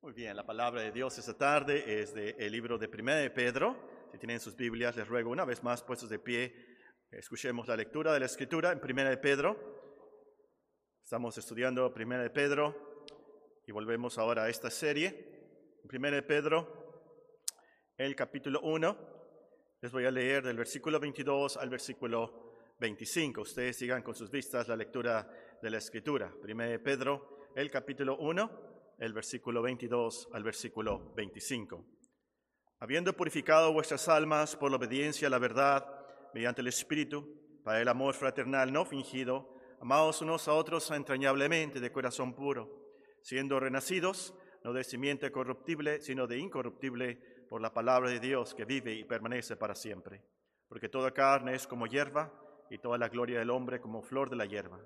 Muy bien, la palabra de Dios esta tarde es del libro de Primera de Pedro. Si tienen sus Biblias, les ruego una vez más, puestos de pie, escuchemos la lectura de la Escritura en Primera de Pedro. Estamos estudiando Primera de Pedro y volvemos ahora a esta serie. En Primera de Pedro, el capítulo 1, les voy a leer del versículo 22 al versículo 25. Ustedes sigan con sus vistas la lectura de la Escritura. Primera de Pedro, el capítulo 1 el versículo 22 al versículo 25. Habiendo purificado vuestras almas por la obediencia a la verdad mediante el Espíritu, para el amor fraternal no fingido, amados unos a otros entrañablemente de corazón puro, siendo renacidos, no de simiente corruptible, sino de incorruptible, por la palabra de Dios que vive y permanece para siempre. Porque toda carne es como hierba, y toda la gloria del hombre como flor de la hierba.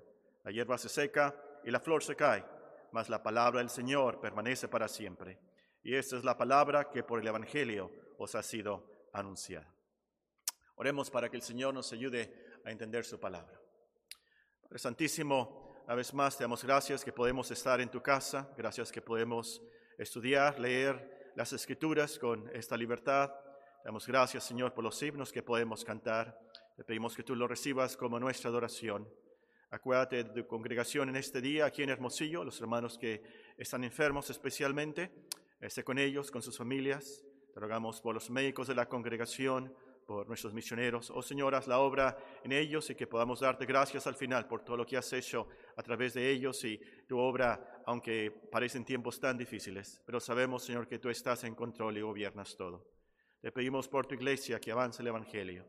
La hierba se seca y la flor se cae mas la palabra del Señor permanece para siempre. Y esta es la palabra que por el Evangelio os ha sido anunciada. Oremos para que el Señor nos ayude a entender su palabra. Padre Santísimo, una vez más te damos gracias que podemos estar en tu casa, gracias que podemos estudiar, leer las escrituras con esta libertad. Damos gracias, Señor, por los himnos que podemos cantar. Te pedimos que tú lo recibas como nuestra adoración. Acuérdate de tu congregación en este día aquí en Hermosillo, los hermanos que están enfermos especialmente. Esté con ellos, con sus familias. Te rogamos por los médicos de la congregación, por nuestros misioneros. Oh Señor, haz la obra en ellos y que podamos darte gracias al final por todo lo que has hecho a través de ellos y tu obra, aunque parecen tiempos tan difíciles. Pero sabemos, Señor, que tú estás en control y gobiernas todo. Te pedimos por tu iglesia que avance el Evangelio.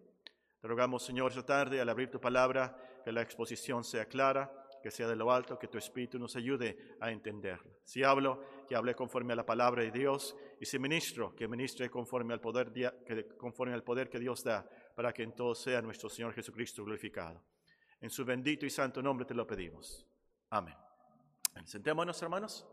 Te rogamos, Señor, esta tarde, al abrir tu palabra, que la exposición sea clara, que sea de lo alto, que tu Espíritu nos ayude a entenderla. Si hablo, que hable conforme a la palabra de Dios, y si ministro, que ministre conforme al poder, que, conforme al poder que Dios da, para que en todo sea nuestro Señor Jesucristo glorificado. En su bendito y santo nombre te lo pedimos. Amén. Sentémonos, hermanos.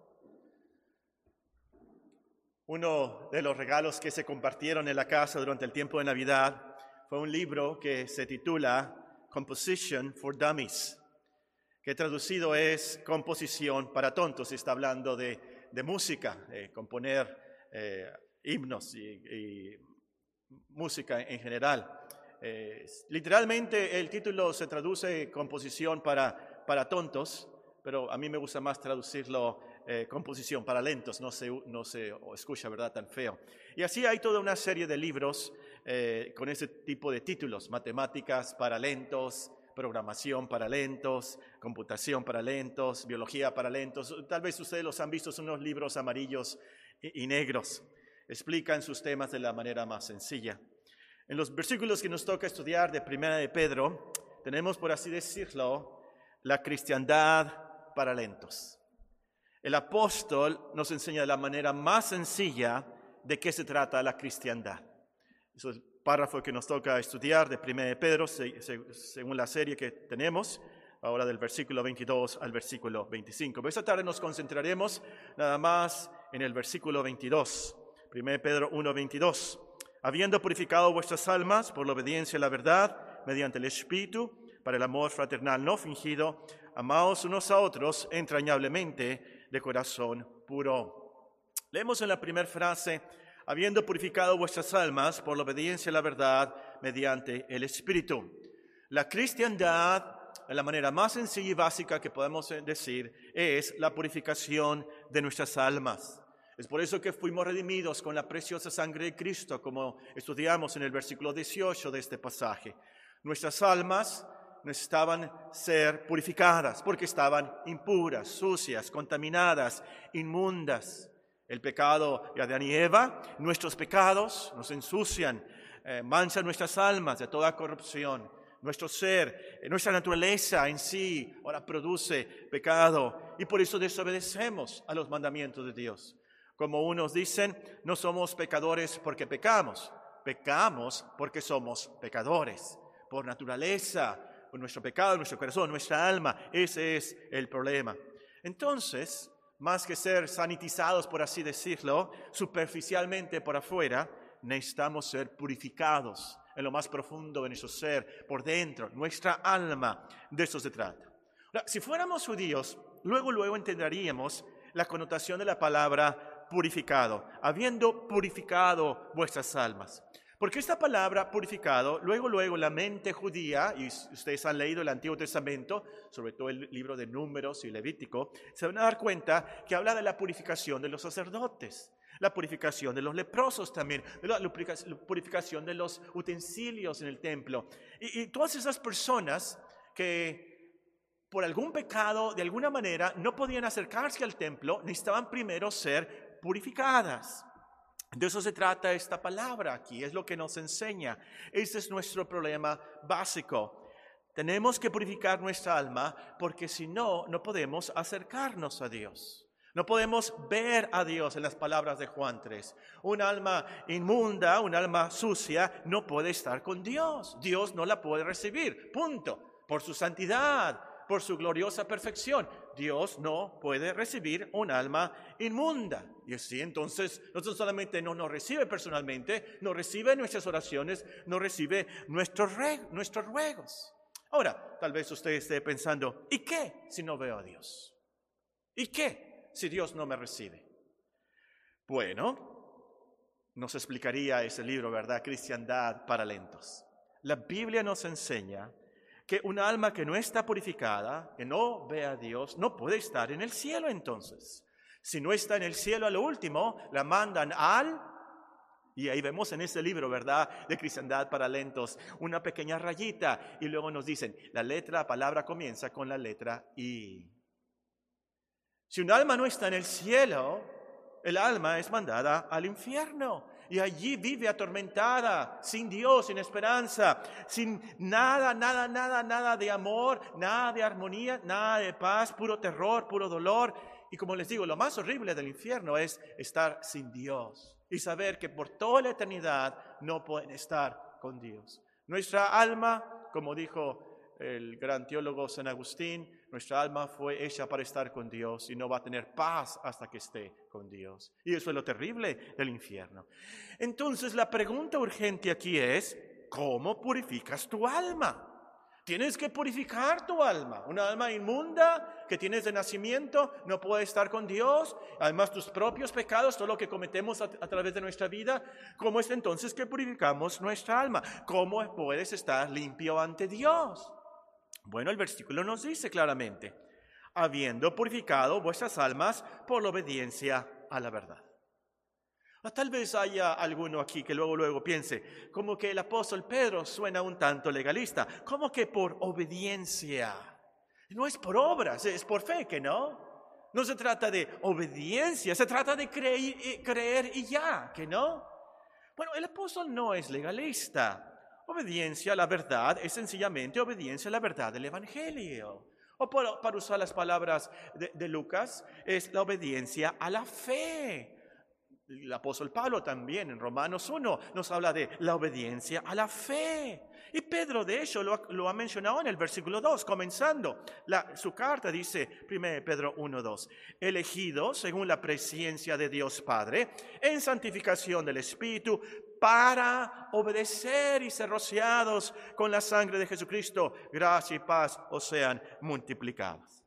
Uno de los regalos que se compartieron en la casa durante el tiempo de Navidad fue un libro que se titula Composition for Dummies, que traducido es Composición para tontos. Está hablando de, música, de componer eh, himnos y, música en general. Eh, literalmente el título se traduce composición para, para tontos, pero a mí me gusta más traducirlo eh, composición para lentos, no se, no se escucha, ¿verdad?, tan feo. Y así hay toda una serie de libros eh, con ese tipo de títulos, matemáticas para lentos, programación para lentos, computación para lentos, biología para lentos. Tal vez ustedes los han visto, son unos libros amarillos y, negros. Explican sus temas de la manera más sencilla. En los versículos que nos toca estudiar de Primera de Pedro, tenemos, por así decirlo, la cristiandad para lentos. El apóstol nos enseña de la manera más sencilla de qué se trata la cristiandad. Es el párrafo que nos toca estudiar de 1 de Pedro, según la serie que tenemos, ahora del versículo 22 al versículo 25. Pero esta tarde nos concentraremos nada más en el versículo 22, 1 Pedro 1, 22. Habiendo purificado vuestras almas por la obediencia a la verdad, mediante el Espíritu, para el amor fraternal no fingido, amaos unos a otros entrañablemente de corazón puro. Leemos en la primera frase, habiendo purificado vuestras almas por la obediencia a la verdad mediante el Espíritu. La cristiandad, en la manera más sencilla y básica que podemos decir, es la purificación de nuestras almas. Es por eso que fuimos redimidos con la preciosa sangre de Cristo, como estudiamos en el versículo 18 de este pasaje. Nuestras almas necesitaban ser purificadas porque estaban impuras, sucias, contaminadas, inmundas. El pecado de Adán y Eva, nuestros pecados nos ensucian, eh, manchan nuestras almas de toda corrupción. Nuestro ser, eh, nuestra naturaleza en sí ahora produce pecado y por eso desobedecemos a los mandamientos de Dios. Como unos dicen, no somos pecadores porque pecamos, pecamos porque somos pecadores, por naturaleza, por nuestro pecado, nuestro corazón, nuestra alma. Ese es el problema. Entonces, más que ser sanitizados, por así decirlo, superficialmente por afuera, necesitamos ser purificados en lo más profundo de nuestro ser, por dentro, nuestra alma. De eso se trata. si fuéramos judíos, luego, luego entenderíamos la connotación de la palabra purificado, habiendo purificado vuestras almas. Porque esta palabra purificado, luego, luego la mente judía, y ustedes han leído el Antiguo Testamento, sobre todo el libro de Números y Levítico, se van a dar cuenta que habla de la purificación de los sacerdotes, la purificación de los leprosos también, la purificación de los utensilios en el templo. Y, y todas esas personas que por algún pecado, de alguna manera, no podían acercarse al templo, necesitaban primero ser purificadas. De eso se trata esta palabra aquí, es lo que nos enseña. Este es nuestro problema básico. Tenemos que purificar nuestra alma porque si no, no podemos acercarnos a Dios. No podemos ver a Dios en las palabras de Juan 3. Un alma inmunda, un alma sucia, no puede estar con Dios. Dios no la puede recibir. Punto. Por su santidad, por su gloriosa perfección. Dios no puede recibir un alma inmunda. Y así entonces no solamente no nos recibe personalmente, no recibe nuestras oraciones, no recibe nuestros, nuestros ruegos. Ahora, tal vez usted esté pensando, ¿y qué si no veo a Dios? ¿Y qué si Dios no me recibe? Bueno, nos explicaría ese libro, ¿verdad? Cristiandad para lentos. La Biblia nos enseña que un alma que no está purificada, que no ve a Dios, no puede estar en el cielo entonces. Si no está en el cielo a lo último, la mandan al, y ahí vemos en este libro, ¿verdad? De cristiandad para lentos, una pequeña rayita, y luego nos dicen, la letra, la palabra comienza con la letra I. Si un alma no está en el cielo, el alma es mandada al infierno y allí vive atormentada, sin Dios, sin esperanza, sin nada, nada, nada, nada de amor, nada de armonía, nada de paz, puro terror, puro dolor. Y como les digo, lo más horrible del infierno es estar sin Dios y saber que por toda la eternidad no pueden estar con Dios. Nuestra alma, como dijo el gran teólogo San Agustín, nuestra alma fue hecha para estar con Dios y no va a tener paz hasta que esté con Dios. Y eso es lo terrible del infierno. Entonces la pregunta urgente aquí es, ¿cómo purificas tu alma? Tienes que purificar tu alma. Una alma inmunda que tienes de nacimiento no puede estar con Dios. Además, tus propios pecados, todo lo que cometemos a, través de nuestra vida. ¿Cómo es entonces que purificamos nuestra alma? ¿Cómo puedes estar limpio ante Dios? Bueno, el versículo nos dice claramente, habiendo purificado vuestras almas por la obediencia a la verdad. Ah, tal vez haya alguno aquí que luego luego piense, como que el apóstol Pedro suena un tanto legalista, como que por obediencia. No es por obras, es por fe, que no. No se trata de obediencia, se trata de creer, creer y ya, que no. Bueno, el apóstol no es legalista. Obediencia a la verdad es sencillamente obediencia a la verdad del Evangelio. O para usar las palabras de, Lucas, es la obediencia a la fe. El apóstol Pablo también en Romanos 1 nos habla de la obediencia a la fe. Y Pedro de hecho lo, ha mencionado en el versículo 2, comenzando. su carta dice, 1 Pedro 1, 2, elegido según la presencia de Dios Padre, en santificación del Espíritu, para obedecer y ser rociados con la sangre de Jesucristo, gracia y paz os sean multiplicadas.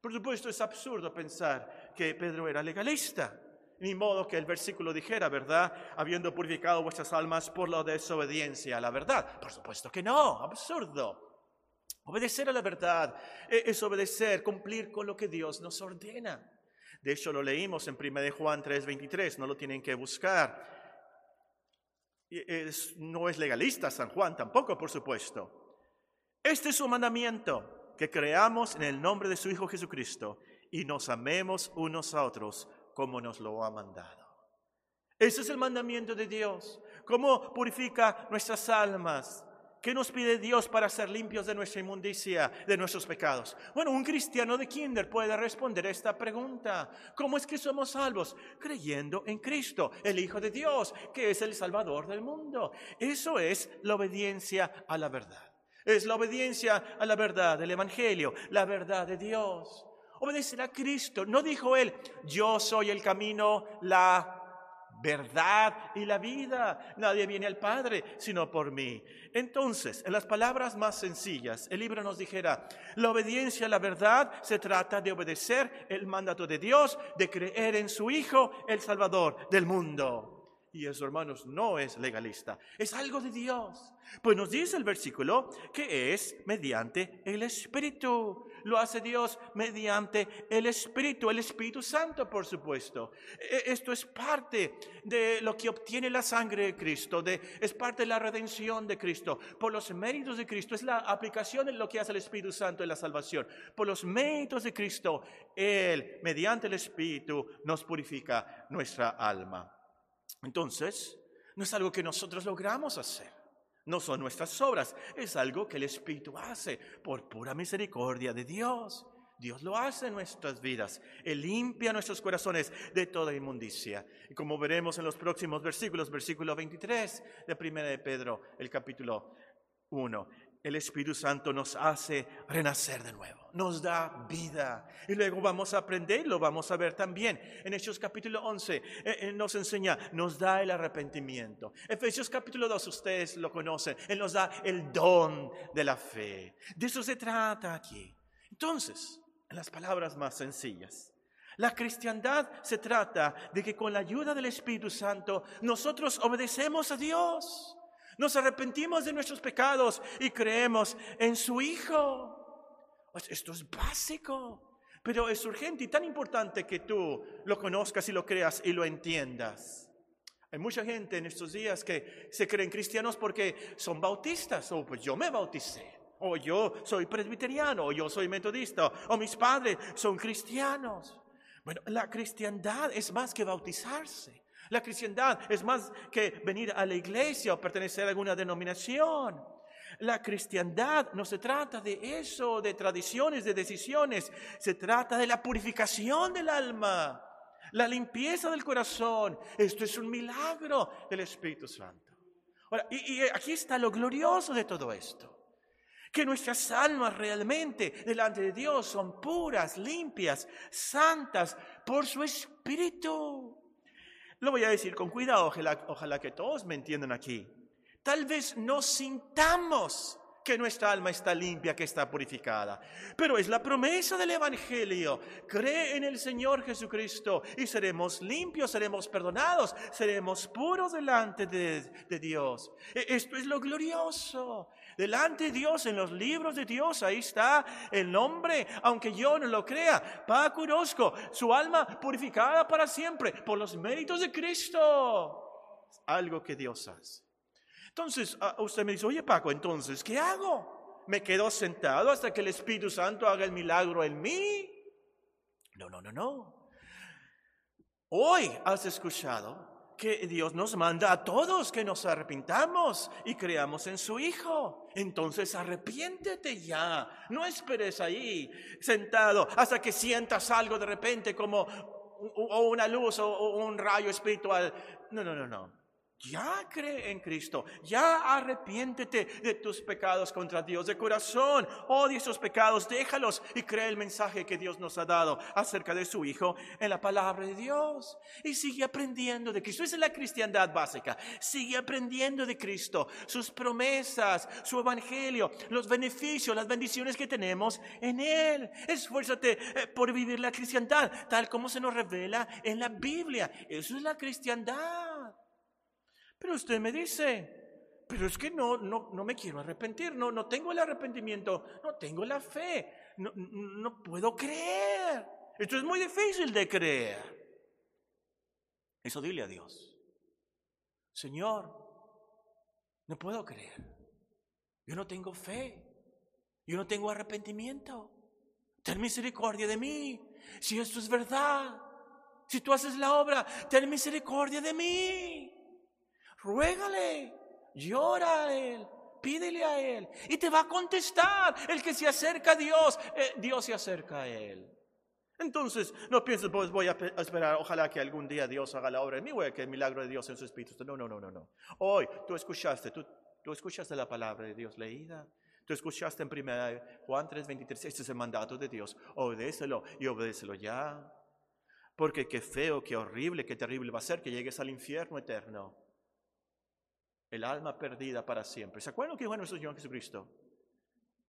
Por supuesto, es absurdo pensar que Pedro era legalista. Ni modo que el versículo dijera, ¿verdad? Habiendo purificado vuestras almas por la desobediencia a la verdad. Por supuesto que no, absurdo. Obedecer a la verdad e-, es obedecer, cumplir con lo que Dios nos ordena. De hecho, lo leímos en 1 Juan 3:23, no lo tienen que buscar no es legalista San Juan tampoco, por supuesto. Este es su mandamiento, que creamos en el nombre de su Hijo Jesucristo y nos amemos unos a otros como nos lo ha mandado. Ese es el mandamiento de Dios. ¿Cómo purifica nuestras almas? ¿Qué nos pide Dios para ser limpios de nuestra inmundicia, de nuestros pecados? Bueno, un cristiano de kinder puede responder esta pregunta. ¿Cómo es que somos salvos? Creyendo en Cristo, el Hijo de Dios, que es el Salvador del mundo. Eso es la obediencia a la verdad. Es la obediencia a la verdad del Evangelio, la verdad de Dios. Obedecer a Cristo. No dijo él, yo soy el camino, la verdad y la vida. Nadie viene al Padre sino por mí. Entonces, en las palabras más sencillas, el libro nos dijera, la obediencia a la verdad se trata de obedecer el mandato de Dios, de creer en su Hijo, el Salvador del mundo. Y eso, hermanos, no es legalista, es algo de Dios. Pues nos dice el versículo que es mediante el Espíritu. Lo hace Dios mediante el Espíritu, el Espíritu Santo, por supuesto. E, esto es parte de lo que obtiene la sangre de Cristo, de, es parte de la redención de Cristo. Por los méritos de Cristo, es la aplicación de lo que hace el Espíritu Santo en la salvación. Por los méritos de Cristo, Él, mediante el Espíritu, nos purifica nuestra alma. Entonces, no es algo que nosotros logramos hacer. No son nuestras obras, es algo que el Espíritu hace por pura misericordia de Dios. Dios lo hace en nuestras vidas. Él limpia nuestros corazones de toda inmundicia. Y como veremos en los próximos versículos, versículo 23 de 1 de Pedro, el capítulo 1, el Espíritu Santo nos hace renacer de nuevo, nos da vida. Y luego vamos a aprender, lo vamos a ver también. En Hechos capítulo 11 eh, eh, nos enseña, nos da el arrepentimiento. Efesios capítulo 2, ustedes lo conocen, Él nos da el don de la fe. De eso se trata aquí. Entonces, en las palabras más sencillas, la cristiandad se trata de que con la ayuda del Espíritu Santo nosotros obedecemos a Dios. Nos arrepentimos de nuestros pecados y creemos en su Hijo. Esto es básico, pero es urgente y tan importante que tú lo conozcas y lo creas y lo entiendas. Hay mucha gente en estos días que se creen cristianos porque son bautistas, o pues yo me bauticé, o yo soy presbiteriano, o yo soy metodista, o mis padres son cristianos. Bueno, la cristiandad es más que bautizarse. La cristiandad es más que venir a la iglesia o pertenecer a alguna denominación. La cristiandad no se trata de eso, de tradiciones, de decisiones. Se trata de la purificación del alma, la limpieza del corazón. Esto es un milagro del Espíritu Santo. y, y aquí está lo glorioso de todo esto que nuestras almas realmente delante de Dios son puras, limpias, santas por su Espíritu. Lo voy a decir con cuidado, ojalá, que todos me entiendan aquí. Tal vez no sintamos que nuestra alma está limpia, que está purificada. Pero es la promesa del Evangelio. Cree en el Señor Jesucristo y seremos limpios, seremos perdonados, seremos puros delante de, Dios. E, esto es lo glorioso. Delante de Dios, en los libros de Dios, ahí está el nombre, aunque yo no lo crea, Paco Orozco, su alma purificada para siempre por los méritos de Cristo. Algo que Dios hace. Entonces, ah, usted me dice, oye Paco, entonces, ¿qué hago? ¿Me quedo sentado hasta que el Espíritu Santo haga el milagro en mí? No, no, no, no. Hoy has escuchado que Dios nos manda a todos que nos arrepintamos y creamos en su Hijo. Entonces arrepiéntete ya. No esperes ahí sentado hasta que sientas algo de repente como o una luz o un rayo espiritual. No, no, no, no. Ya cree en Cristo, ya arrepiéntete de tus pecados contra Dios de corazón, odia esos pecados, déjalos y cree el mensaje que Dios nos ha dado acerca de su Hijo en la palabra de Dios. Y sigue aprendiendo de Cristo. Esa es la cristiandad básica. Sigue aprendiendo de Cristo, sus promesas, su evangelio, los beneficios, las bendiciones que tenemos en Él. Esfuérzate eh, por vivir la cristiandad tal como se nos revela en la Biblia. Eso es la cristiandad. Pero usted me dice, pero es que no, no, no me quiero arrepentir, no, no tengo el arrepentimiento, no tengo la fe, no, no puedo creer. Esto es muy difícil de creer. Eso dile a Dios. Señor, no puedo creer. Yo no tengo fe. Yo no tengo arrepentimiento. Ten misericordia de mí. Si esto es verdad, si tú haces la obra, ten misericordia de mí ruégale, llora a Él, pídele a Él y te va a contestar. El que se acerca a Dios, eh, Dios se acerca a Él. Entonces, no pienses, pues voy a esperar, ojalá que algún día Dios haga la obra en mí, a que el milagro de Dios en su espíritu. No, no, no, no, no. Hoy tú escuchaste, tú, tú escuchaste la palabra de Dios leída. Tú escuchaste en primera Juan 3:23, este es el mandato de Dios. Obedécelo y obedécelo ya. Porque qué feo, qué horrible, qué terrible va a ser que llegues al infierno eterno. El alma perdida para siempre. ¿Se acuerdan lo que dijo nuestro Señor Jesucristo?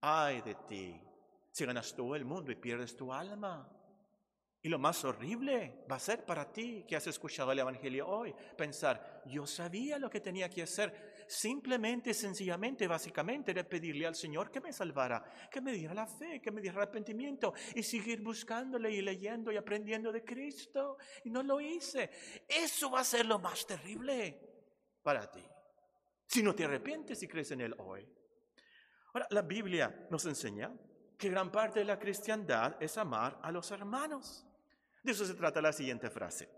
Ay de ti, si ganas todo el mundo y pierdes tu alma. Y lo más horrible va a ser para ti que has escuchado el Evangelio hoy, pensar, yo sabía lo que tenía que hacer. Simplemente, sencillamente, básicamente, era pedirle al Señor que me salvara, que me diera la fe, que me diera arrepentimiento y seguir buscándole y leyendo y aprendiendo de Cristo. Y no lo hice. Eso va a ser lo más terrible para ti. Si no te arrepientes y crees en Él hoy. Ahora, la Biblia nos enseña que gran parte de la cristiandad es amar a los hermanos. De eso se trata la siguiente frase.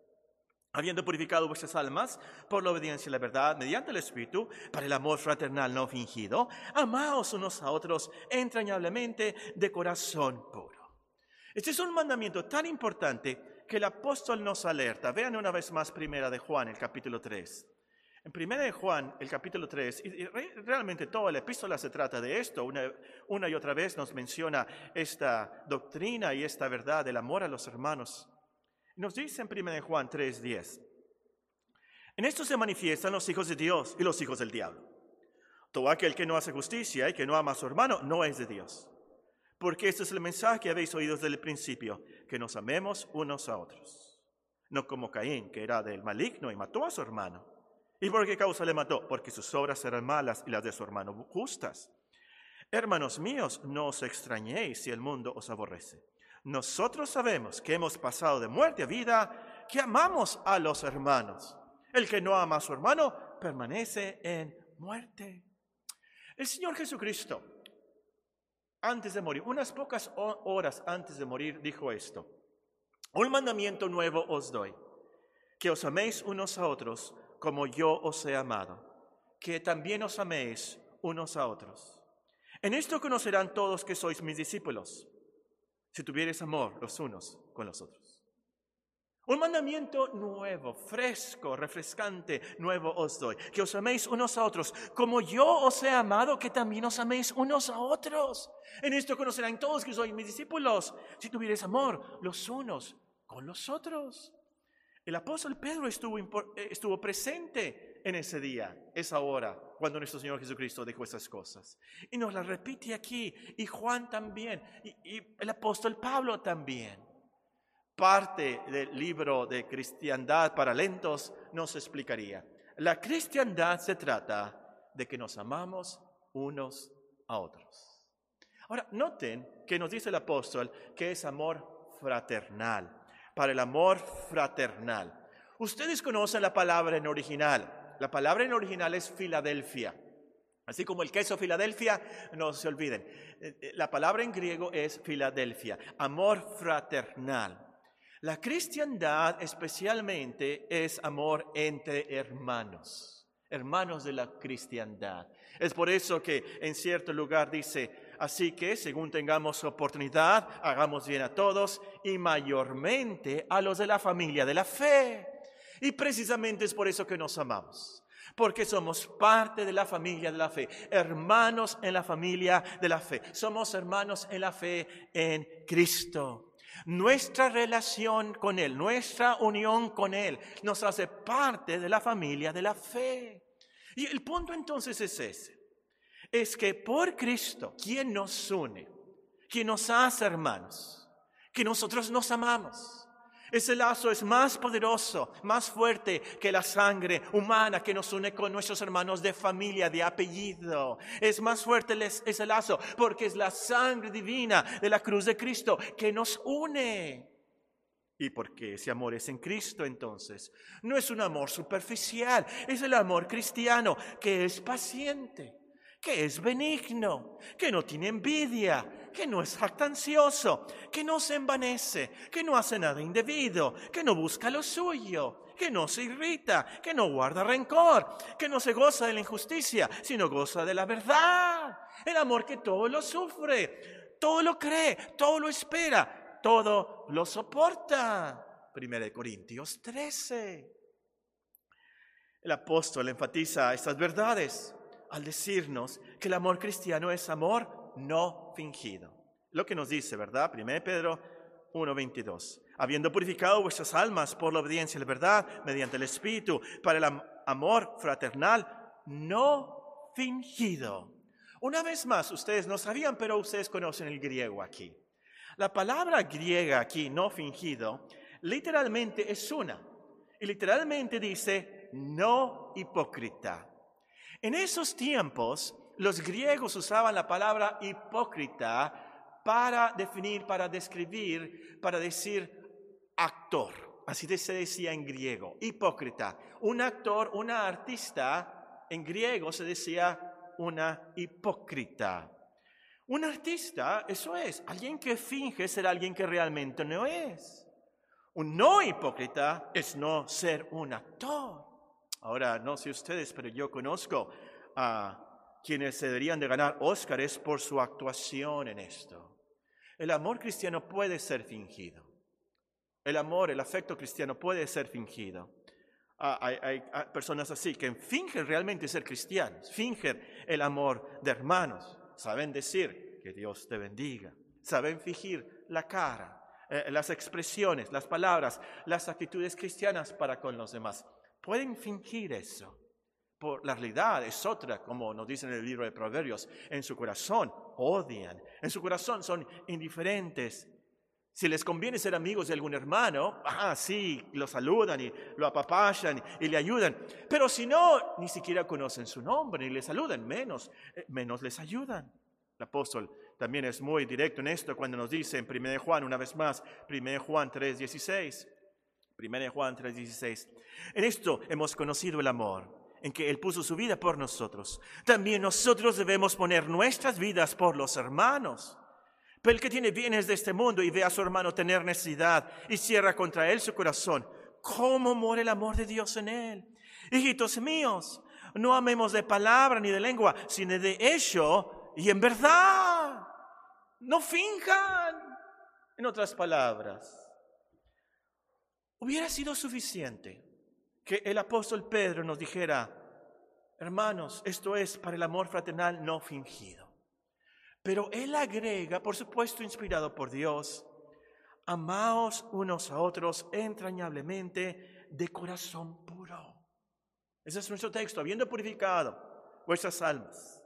Habiendo purificado vuestras almas por la obediencia a la verdad mediante el Espíritu, para el amor fraternal no fingido, amaos unos a otros entrañablemente de corazón puro. Este es un mandamiento tan importante que el apóstol nos alerta. Vean una vez más primera de Juan, el capítulo 3. En primera de Juan, el capítulo 3, y realmente toda la epístola se trata de esto, una, una y otra vez nos menciona esta doctrina y esta verdad del amor a los hermanos. Nos dice en 1 Juan 3:10, en esto se manifiestan los hijos de Dios y los hijos del diablo. Todo aquel que no hace justicia y que no ama a su hermano no es de Dios. Porque este es el mensaje que habéis oído desde el principio, que nos amemos unos a otros. No como Caín, que era del maligno y mató a su hermano. ¿Y por qué causa le mató? Porque sus obras eran malas y las de su hermano justas. Hermanos míos, no os extrañéis si el mundo os aborrece. Nosotros sabemos que hemos pasado de muerte a vida, que amamos a los hermanos. El que no ama a su hermano permanece en muerte. El Señor Jesucristo, antes de morir, unas pocas horas antes de morir, dijo esto. Un mandamiento nuevo os doy, que os améis unos a otros como yo os he amado, que también os améis unos a otros. En esto conocerán todos que sois mis discípulos si tuvieres amor los unos con los otros. Un mandamiento nuevo, fresco, refrescante, nuevo os doy. Que os améis unos a otros, como yo os he amado, que también os améis unos a otros. En esto conocerán todos que sois mis discípulos, si tuvieres amor los unos con los otros. El apóstol Pedro estuvo, eh, estuvo presente en ese día, esa hora, cuando nuestro Señor Jesucristo dijo esas cosas. Y nos las repite aquí, y Juan también, y el apóstol Pablo también. Parte del libro de Cristiandad para lentos nos explicaría. La cristiandad se trata de que nos amamos unos a otros. Ahora, noten que nos dice el apóstol que es amor fraternal para el amor fraternal. Ustedes conocen la palabra en original. La palabra en original es Filadelfia. Así como el queso Filadelfia, no se olviden. Eh, eh, la palabra en griego es Filadelfia, amor fraternal. La cristiandad especialmente es amor entre hermanos, hermanos de la cristiandad. Es por eso que en cierto lugar dice, Así que, según tengamos oportunidad, hagamos bien a todos y mayormente a los de la familia de la fe. Y precisamente es por eso que nos amamos, porque somos parte de la familia de la fe, hermanos en la familia de la fe. Somos hermanos en la fe en Cristo. Nuestra relación con Él, nuestra unión con Él, nos hace parte de la familia de la fe. Y el punto entonces es ese es que por Cristo, quien nos une, quien nos hace hermanos, que nosotros nos amamos. Ese lazo es más poderoso, más fuerte que la sangre humana que nos une con nuestros hermanos de familia, de apellido. Es más fuerte ese lazo porque es la sangre divina de la cruz de Cristo que nos une. Y porque ese amor es en Cristo entonces, no es un amor superficial, es el amor cristiano que es paciente que es benigno, que no tiene envidia, que no es jactancioso, que no se envanece, que no hace nada indebido, que no busca lo suyo, que no se irrita, que no guarda rencor, que no se goza de la injusticia, sino goza de la verdad. El amor que todo lo sufre, todo lo cree, todo lo espera, todo lo soporta. Primera de Corintios 13. El apóstol enfatiza estas verdades al decirnos que el amor cristiano es amor no fingido. Lo que nos dice, ¿verdad? 1 Pedro 1.22. Habiendo purificado vuestras almas por la obediencia a la verdad, mediante el Espíritu, para el amor fraternal, no fingido. Una vez más, ustedes no sabían, pero ustedes conocen el griego aquí. La palabra griega aquí, no fingido, literalmente es una. Y literalmente dice, no hipócrita. En esos tiempos, los griegos usaban la palabra hipócrita para definir, para describir, para decir actor. Así se decía en griego, hipócrita. Un actor, una artista, en griego se decía una hipócrita. Un artista, eso es, alguien que finge ser alguien que realmente no es. Un no hipócrita es no ser un actor. Ahora, no sé ustedes, pero yo conozco a quienes se deberían de ganar Óscares por su actuación en esto. El amor cristiano puede ser fingido. El amor, el afecto cristiano puede ser fingido. Ah, hay, personas así que fingen realmente ser cristianos, fingen el amor de hermanos, saben decir que Dios te bendiga, saben fingir la cara, eh, las expresiones, las palabras, las actitudes cristianas para con los demás. Pueden fingir eso. Por la realidad es otra, como nos dice en el libro de Proverbios. En su corazón odian, en su corazón son indiferentes, si les conviene ser amigos de algún hermano, ah, sí, lo saludan y lo apapachan y, le ayudan. Pero si no, ni siquiera conocen su nombre ni le saludan, menos, eh, menos les ayudan. El apóstol también es muy directo en esto cuando nos dice en 1 Juan, una vez más, 1 Juan 3:16. 1 Juan 3:16. En esto hemos conocido el amor, en que Él puso su vida por nosotros. También nosotros debemos poner nuestras vidas por los hermanos. Pero el que tiene bienes de este mundo y ve a su hermano tener necesidad y cierra contra él su corazón, ¿cómo muere el amor de Dios en él? Hijitos míos, no amemos de palabra ni de lengua, sino de hecho y en verdad. No finjan. En otras palabras, hubiera sido suficiente que el apóstol Pedro nos dijera, hermanos, esto es para el amor fraternal no fingido. Pero él agrega, por supuesto inspirado por Dios, amaos unos a otros entrañablemente de corazón puro. Ese es nuestro texto, habiendo purificado vuestras almas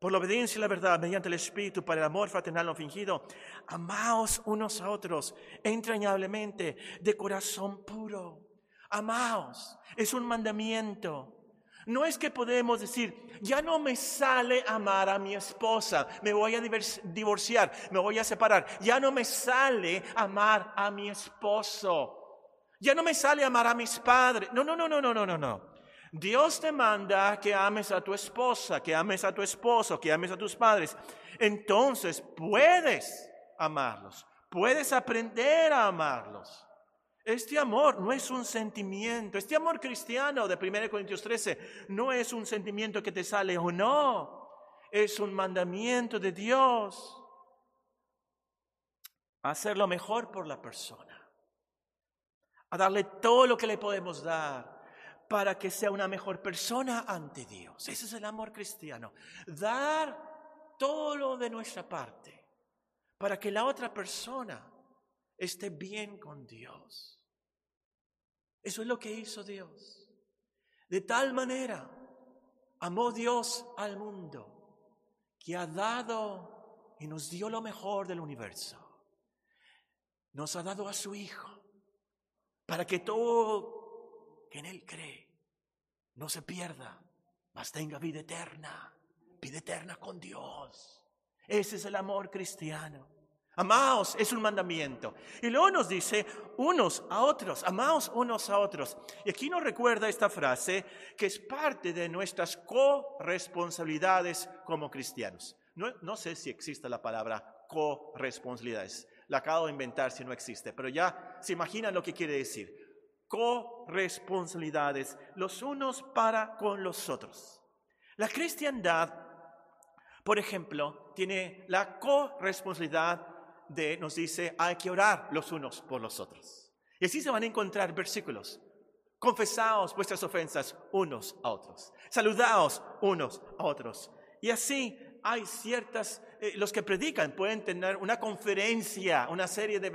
por la obediencia y la verdad mediante el Espíritu para el amor fraternal no fingido, amaos unos a otros entrañablemente de corazón puro. Amaos, es un mandamiento. No es que podemos decir, ya no me sale amar a mi esposa, me voy a divorciar, me voy a separar, ya no me sale amar a mi esposo, ya no me sale amar a mis padres. No, no, no, no, no, no, no, no. Dios te manda que ames a tu esposa, que ames a tu esposo, que ames a tus padres. Entonces puedes amarlos, puedes aprender a amarlos. Este amor no es un sentimiento. Este amor cristiano de 1 Corintios 13 no es un sentimiento que te sale o no. Es un mandamiento de Dios. A hacer lo mejor por la persona. A darle todo lo que le podemos dar para que sea una mejor persona ante Dios. Ese es el amor cristiano. Dar todo lo de nuestra parte para que la otra persona esté bien con Dios. Eso es lo que hizo Dios. De tal manera amó Dios al mundo que ha dado y nos dio lo mejor del universo. Nos ha dado a su Hijo para que todo que en Él cree no se pierda, mas tenga vida eterna, vida eterna con Dios. Ese es el amor cristiano. Amaos es un mandamiento. Y luego nos dice unos a otros, amaos unos a otros. Y aquí nos recuerda esta frase que es parte de nuestras corresponsabilidades como cristianos. No, sé si existe la palabra corresponsabilidades. La acabo de inventar si no existe, pero ya se imaginan lo que quiere decir. Corresponsabilidades los unos para con los otros. La cristiandad, por ejemplo, tiene la corresponsabilidad de, nos dice, hay que orar los unos por los otros. Y así se van a encontrar versículos. Confesaos vuestras ofensas unos a otros. Saludaos unos a otros. Y así hay ciertas eh, los que predican pueden tener una conferencia, una serie de,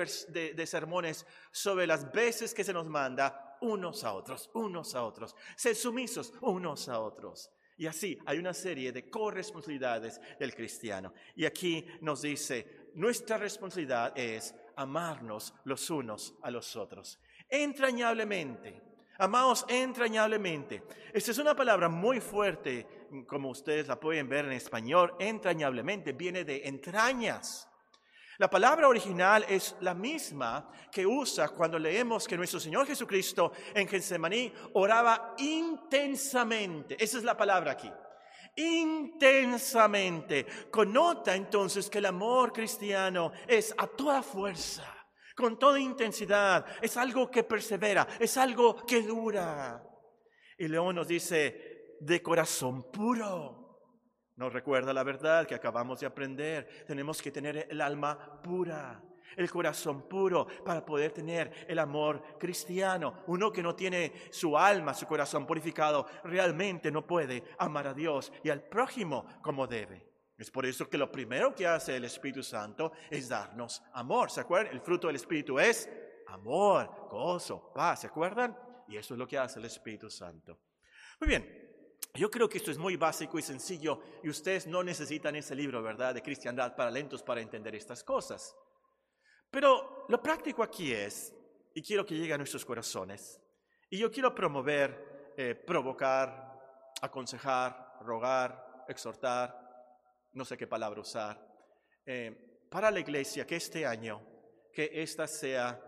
de, sermones sobre las veces que se nos manda unos a otros, unos a otros, ser sumisos unos a otros. Y así hay una serie de corresponsabilidades del cristiano. Y aquí nos dice, nuestra responsabilidad es amarnos los unos a los otros, entrañablemente. Amados entrañablemente. Esta es una palabra muy fuerte, como ustedes la pueden ver en español, entrañablemente, viene de entrañas. La palabra original es la misma que usa cuando leemos que nuestro Señor Jesucristo en Getsemaní oraba intensamente. Esa es la palabra aquí. Intensamente. Connota entonces que el amor cristiano es a toda fuerza, con toda intensidad. Es algo que persevera, es algo que dura. Y León nos dice, de corazón puro. Nos recuerda la verdad que acabamos de aprender. Tenemos que tener el alma pura, el corazón puro para poder tener el amor cristiano. Uno que no tiene su alma, su corazón purificado, realmente no puede amar a Dios y al prójimo como debe. Es por eso que lo primero que hace el Espíritu Santo es darnos amor. ¿Se acuerdan? El fruto del Espíritu es amor, gozo, paz. ¿Se acuerdan? Y eso es lo que hace el Espíritu Santo. Muy bien, yo creo que esto es muy básico y sencillo y ustedes no necesitan ese libro, ¿verdad?, de cristiandad para lentos para entender estas cosas. Pero lo práctico aquí es, y quiero que llegue a nuestros corazones, y yo quiero promover, eh, provocar, aconsejar, rogar, exhortar, no sé qué palabra usar, eh, para la iglesia que este año, que esta sea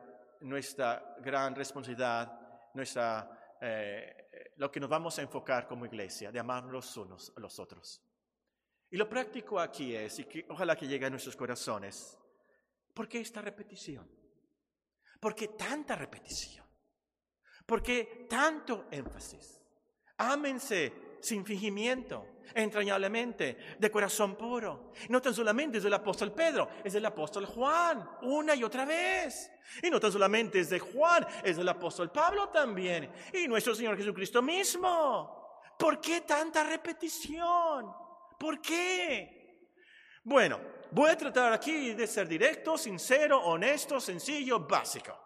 nuestra gran responsabilidad, nuestra eh, lo que nos vamos a enfocar como iglesia, de amar los unos a los otros. Y lo práctico aquí es, y ojalá que llegue a nuestros corazones, ¿por qué esta repetición? ¿Por qué tanta repetición? ¿Por qué tanto énfasis? Ámense sin fingimiento, entrañablemente, de corazón puro. No tan solamente es del apóstol Pedro, es del apóstol Juan, una y otra vez. Y no tan solamente es de Juan, es del apóstol Pablo también. Y nuestro Señor Jesucristo mismo. ¿Por qué tanta repetición? ¿Por qué? Bueno, voy a tratar aquí de ser directo, sincero, honesto, sencillo, básico.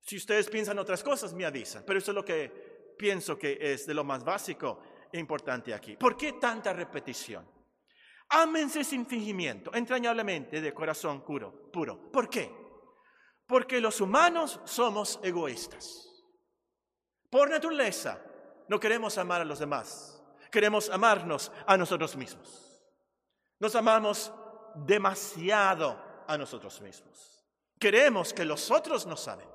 Si ustedes piensan otras cosas, me avisan. Pero eso es lo que pienso que es de lo más básico e importante aquí. ¿Por qué tanta repetición? Ámense sin fingimiento, entrañablemente, de corazón puro, puro. ¿Por qué? Porque los humanos somos egoístas. Por naturaleza, no queremos amar a los demás, queremos amarnos a nosotros mismos. Nos amamos demasiado a nosotros mismos. Queremos que los otros nos amen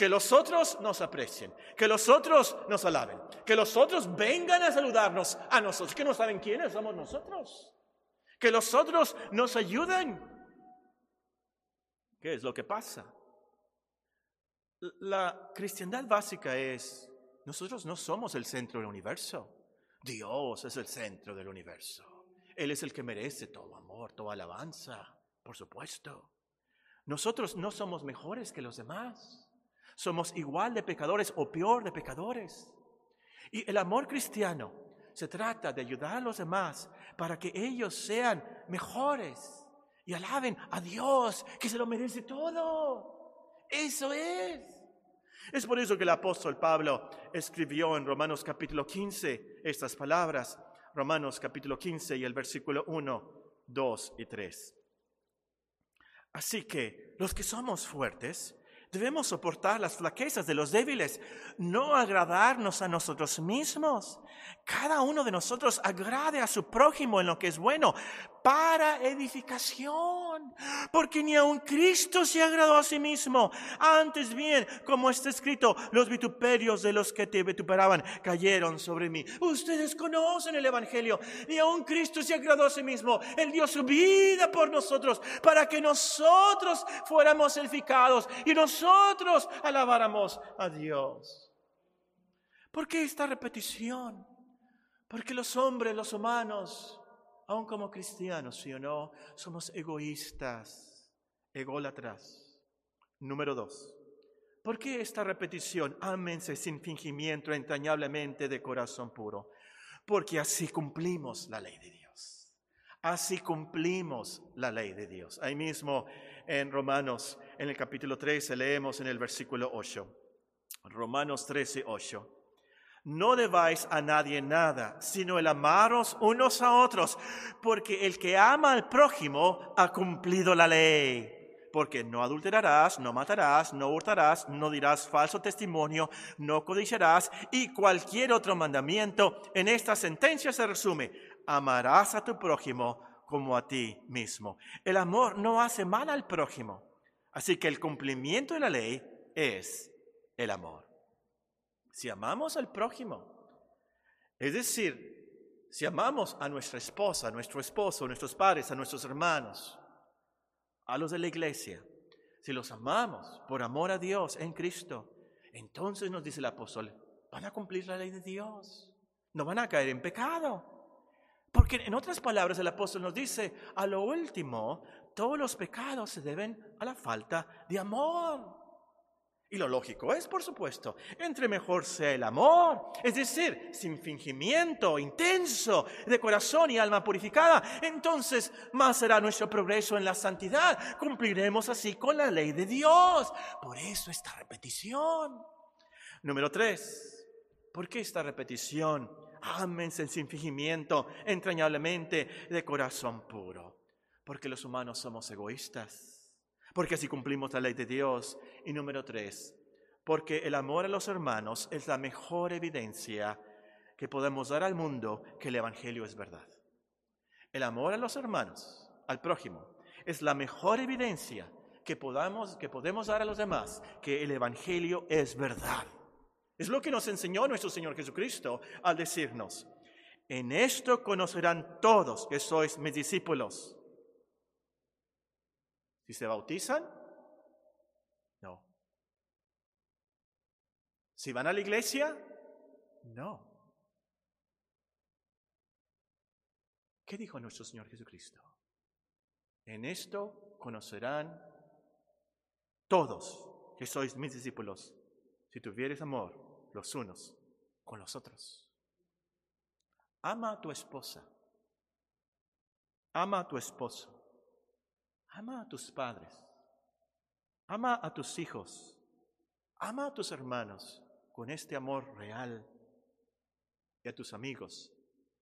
que los otros nos aprecien, que los otros nos alaben, que los otros vengan a saludarnos a nosotros, que no saben quiénes somos nosotros, que los otros nos ayuden. ¿Qué es lo que pasa? La cristiandad básica es, nosotros no somos el centro del universo, Dios es el centro del universo. Él es el que merece todo amor, toda alabanza, por supuesto. Nosotros no somos mejores que los demás. Somos igual de pecadores o peor de pecadores. Y el amor cristiano se trata de ayudar a los demás para que ellos sean mejores y alaben a Dios, que se lo merece todo. Eso es. Es por eso que el apóstol Pablo escribió en Romanos capítulo 15 estas palabras. Romanos capítulo 15 y el versículo 1, 2 y 3. Así que los que somos fuertes, Debemos soportar las flaquezas de los débiles, no agradarnos a nosotros mismos. Cada uno de nosotros agrade a su prójimo en lo que es bueno, para edificación. Porque ni aun Cristo se agradó a sí mismo. Antes bien, como está escrito, los vituperios de los que te vituperaban cayeron sobre mí. Ustedes conocen el Evangelio. Ni aun Cristo se agradó a sí mismo. Él dio su vida por nosotros para que nosotros fuéramos edificados y nosotros alabáramos a Dios. ¿Por qué esta repetición? Porque los hombres, los humanos, aun como cristianos, sí o no, somos egoístas, ególatras. Número dos, ¿por qué esta repetición? Ámense sin fingimiento, entrañablemente de corazón puro. Porque así cumplimos la ley de Dios. Así cumplimos la ley de Dios. Ahí mismo en Romanos, en el capítulo 13, leemos en el versículo 8. Romanos 13, 8. No debáis a nadie nada, sino el amaros unos a otros, porque el que ama al prójimo ha cumplido la ley. Porque no adulterarás, no matarás, no hurtarás, no dirás falso testimonio, no codiciarás y cualquier otro mandamiento. En esta sentencia se resume, amarás a tu prójimo como a ti mismo. El amor no hace mal al prójimo. Así que el cumplimiento de la ley es el amor si amamos al prójimo, es decir, si amamos a nuestra esposa, a nuestro esposo, a nuestros padres, a nuestros hermanos, a los de la iglesia, si los amamos por amor a Dios en Cristo, entonces nos dice el apóstol, van a cumplir la ley de Dios, no van a caer en pecado. Porque en otras palabras el apóstol nos dice, a lo último, todos los pecados se deben a la falta de amor. Y lo lógico es, por supuesto, entre mejor sea el amor, es decir, sin fingimiento, intenso, de corazón y alma purificada, entonces más será nuestro progreso en la santidad. Cumpliremos así con la ley de Dios. Por eso esta repetición. Número tres, ¿por qué esta repetición? Ámense sin fingimiento, entrañablemente, de corazón puro. Porque los humanos somos egoístas porque así cumplimos la ley de Dios. Y número tres, porque el amor a los hermanos es la mejor evidencia que podemos dar al mundo que el Evangelio es verdad. El amor a los hermanos, al prójimo, es la mejor evidencia que, podamos, que podemos dar a los demás que el Evangelio es verdad. Es lo que nos enseñó nuestro Señor Jesucristo al decirnos, en esto conocerán todos que sois mis discípulos ¿Y se bautizan? No. ¿Si van a la iglesia? No. ¿Qué dijo nuestro Señor Jesucristo? En esto conocerán todos que sois mis discípulos, si tuvieres amor los unos con los otros. Ama a tu esposa. Ama a tu esposo. Ama a tus padres. Ama a tus hijos. Ama a tus hermanos con este amor real. Y a tus amigos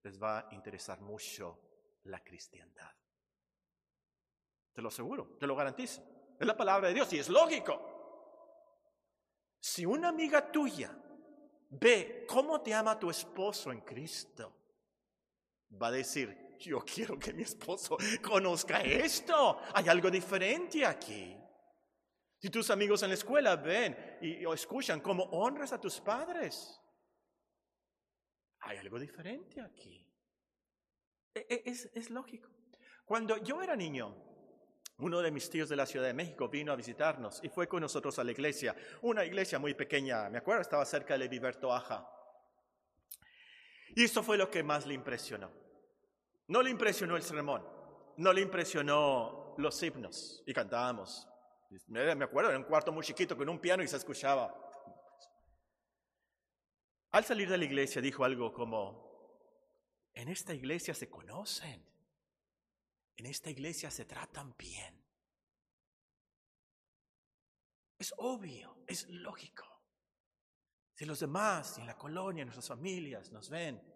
les va a interesar mucho la cristiandad. Te lo aseguro, te lo garantizo. Es la palabra de Dios y es lógico. Si una amiga tuya ve cómo te ama tu esposo en Cristo, va a decir, yo quiero que mi esposo conozca esto. Hay algo diferente aquí. Si tus amigos en la escuela ven y, escuchan cómo honras a tus padres, hay algo diferente aquí. E, e, es, lógico. Cuando yo era niño, uno de mis tíos de la Ciudad de México vino a visitarnos y fue con nosotros a la iglesia, una iglesia muy pequeña, me acuerdo, estaba cerca de Viverto Aja. Y eso fue lo que más le impresionó. No le impresionó el sermón, no le impresionó los himnos y cantábamos. Me acuerdo, era un cuarto muy chiquito con un piano y se escuchaba. Al salir de la iglesia dijo algo como, en esta iglesia se conocen, en esta iglesia se tratan bien. Es obvio, es lógico. Si los demás, en la colonia, en nuestras familias nos ven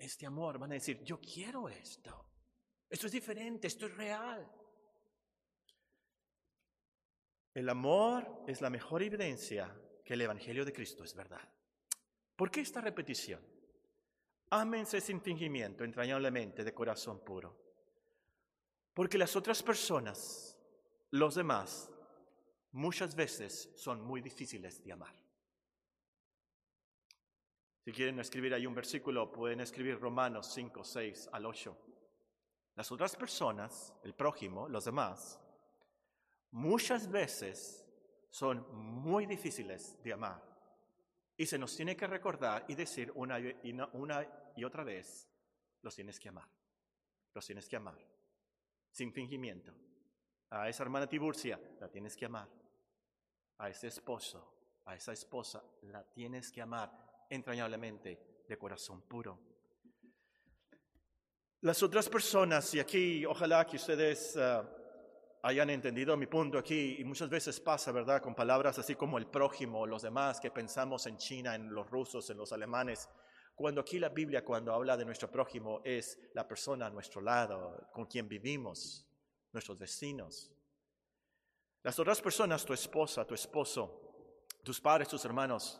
este amor, van a decir, yo quiero esto. Esto es diferente, esto es real. El amor es la mejor evidencia que el Evangelio de Cristo es verdad. ¿Por qué esta repetición? Ámense sin fingimiento, entrañablemente, de corazón puro. Porque las otras personas, los demás, muchas veces son muy difíciles de amar. Si quieren escribir ahí un versículo, pueden escribir Romanos 5, 6 al 8. Las otras personas, el prójimo, los demás, muchas veces son muy difíciles de amar. Y se nos tiene que recordar y decir una y, una y otra vez, los tienes que amar, los tienes que amar, sin fingimiento. A esa hermana Tiburcia la tienes que amar. A ese esposo, a esa esposa la tienes que amar entrañablemente de corazón puro. Las otras personas, y aquí ojalá que ustedes ah, hayan entendido mi punto aquí, y muchas veces pasa, ¿verdad? Con palabras así como el prójimo, los demás, que pensamos en China, en los rusos, en los alemanes, cuando aquí la Biblia, cuando habla de nuestro prójimo, es la persona a nuestro lado, con quien vivimos, nuestros vecinos. Las otras personas, tu esposa, tu esposo, tus padres, tus hermanos,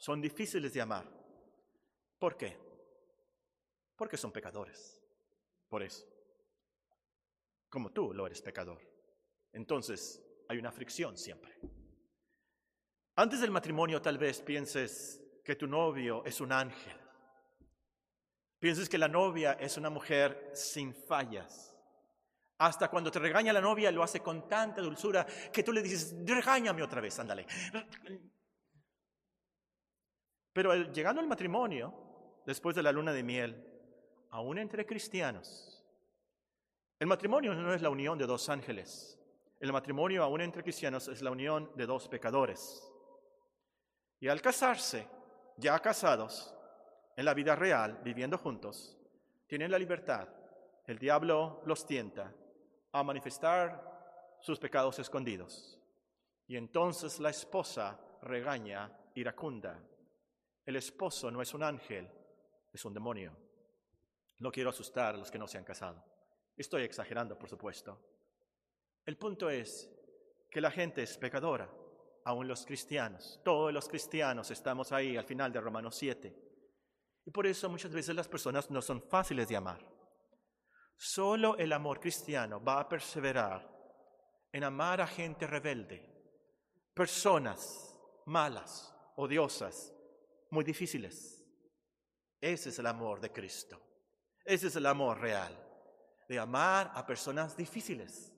son difíciles de amar. ¿Por qué? Porque son pecadores. Por eso. Como tú lo eres pecador. Entonces, hay una fricción siempre. Antes del matrimonio tal vez pienses que tu novio es un ángel. Pienses que la novia es una mujer sin fallas. Hasta cuando te regaña la novia lo hace con tanta dulzura que tú le dices, regáñame otra vez, ándale. Pero llegando al matrimonio, después de la luna de miel, aún entre cristianos, el matrimonio no es la unión de dos ángeles. El matrimonio, aún entre cristianos, es la unión de dos pecadores. Y al casarse, ya casados, en la vida real, viviendo juntos, tienen la libertad. El diablo los tienta a manifestar sus pecados escondidos. Y entonces la esposa regaña iracunda. El esposo no es un ángel, es un demonio. No quiero asustar a los que no se han casado. Estoy exagerando, por supuesto. El punto es que la gente es pecadora, aún los cristianos. Todos los cristianos estamos ahí al final de Romanos 7. Y por eso muchas veces las personas no son fáciles de amar. Solo el amor cristiano va a perseverar en amar a gente rebelde, personas malas, odiosas, muy difíciles. Ese es el amor de Cristo. Ese es el amor real. De amar a personas difíciles,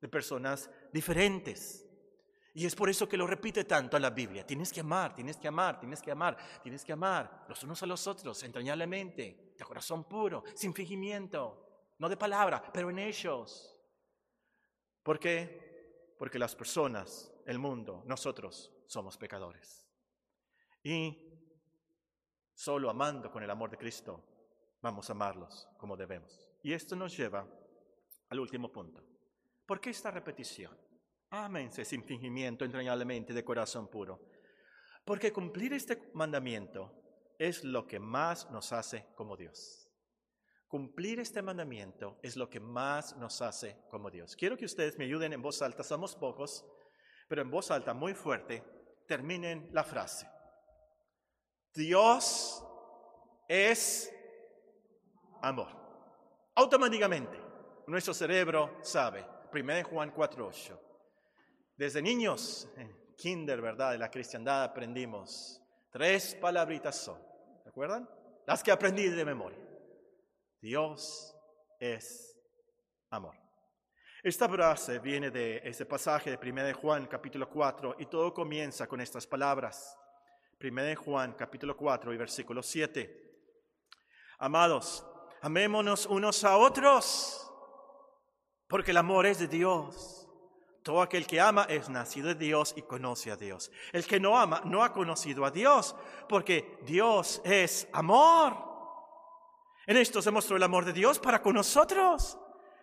de personas diferentes. Y es por eso que lo repite tanto en la Biblia. Tienes que amar, tienes que amar, tienes que amar, tienes que amar los unos a los otros, entrañablemente, de corazón puro, sin fingimiento, no de palabra, pero en ellos. ¿Por qué? Porque las personas, el mundo, nosotros somos pecadores. Y Solo amando con el amor de Cristo vamos a amarlos como debemos. Y esto nos lleva al último punto. ¿Por qué esta repetición? Ámense sin fingimiento, entrañablemente, de corazón puro. Porque cumplir este mandamiento es lo que más nos hace como Dios. Cumplir este mandamiento es lo que más nos hace como Dios. Quiero que ustedes me ayuden en voz alta, somos pocos, pero en voz alta muy fuerte, terminen la frase. Dios es amor. Automáticamente, nuestro cerebro sabe. 1 Juan 4.8. Desde niños, en kinder, ¿verdad? De la cristiandad aprendimos. Tres palabritas son. ¿Se acuerdan? Las que aprendí de memoria. Dios es amor. Esta frase viene de ese pasaje de 1 Juan capítulo 4 y todo comienza con estas palabras. 1 Juan capítulo 4 y versículo 7. Amados, amémonos unos a otros, porque el amor es de Dios. Todo aquel que ama es nacido de Dios y conoce a Dios. El que no ama no ha conocido a Dios, porque Dios es amor. En esto se mostró el amor de Dios para con nosotros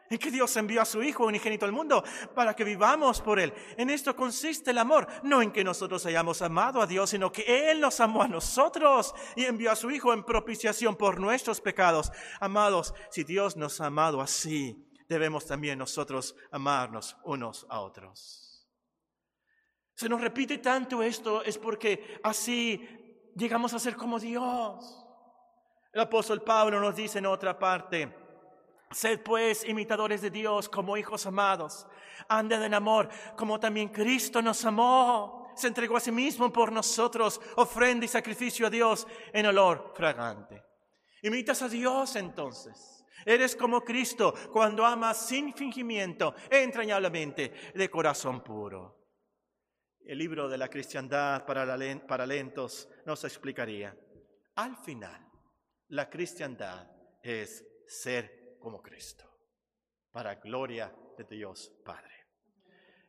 en que Dios envió a su Hijo unigénito al mundo para que vivamos por Él. En esto consiste el amor, no en que nosotros hayamos amado a Dios, sino que Él nos amó a nosotros y envió a su Hijo en propiciación por nuestros pecados. Amados, si Dios nos ha amado así, debemos también nosotros amarnos unos a otros. Se nos repite tanto esto, es porque así llegamos a ser como Dios. El apóstol Pablo nos dice en otra parte, Sed pues imitadores de Dios como hijos amados. Anden en amor como también Cristo nos amó. Se entregó a sí mismo por nosotros, ofrenda y sacrificio a Dios en olor fragante. Imitas a Dios entonces. Eres como Cristo cuando amas sin fingimiento, entrañablemente, de corazón puro. El libro de la cristiandad para lentos nos explicaría. Al final, la cristiandad es ser como Cristo, para gloria de Dios Padre.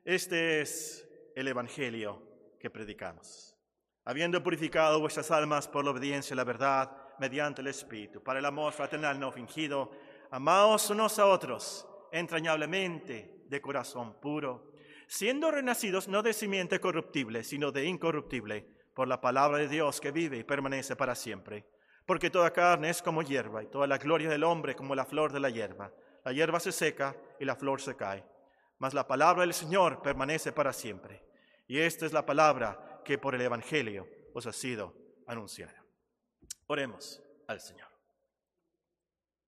Este es el Evangelio que predicamos. Habiendo purificado vuestras almas por la obediencia a la verdad mediante el Espíritu, para el amor fraternal no fingido, Amaos unos a otros entrañablemente de corazón puro, siendo renacidos no de simiente corruptible, sino de incorruptible, por la palabra de Dios que vive y permanece para siempre. Porque toda carne es como hierba, y toda la gloria del hombre como la flor de la hierba. La hierba se seca y la flor se cae, mas la palabra del Señor permanece para siempre. Y esta es la palabra que por el Evangelio os ha sido anunciada. Oremos al Señor.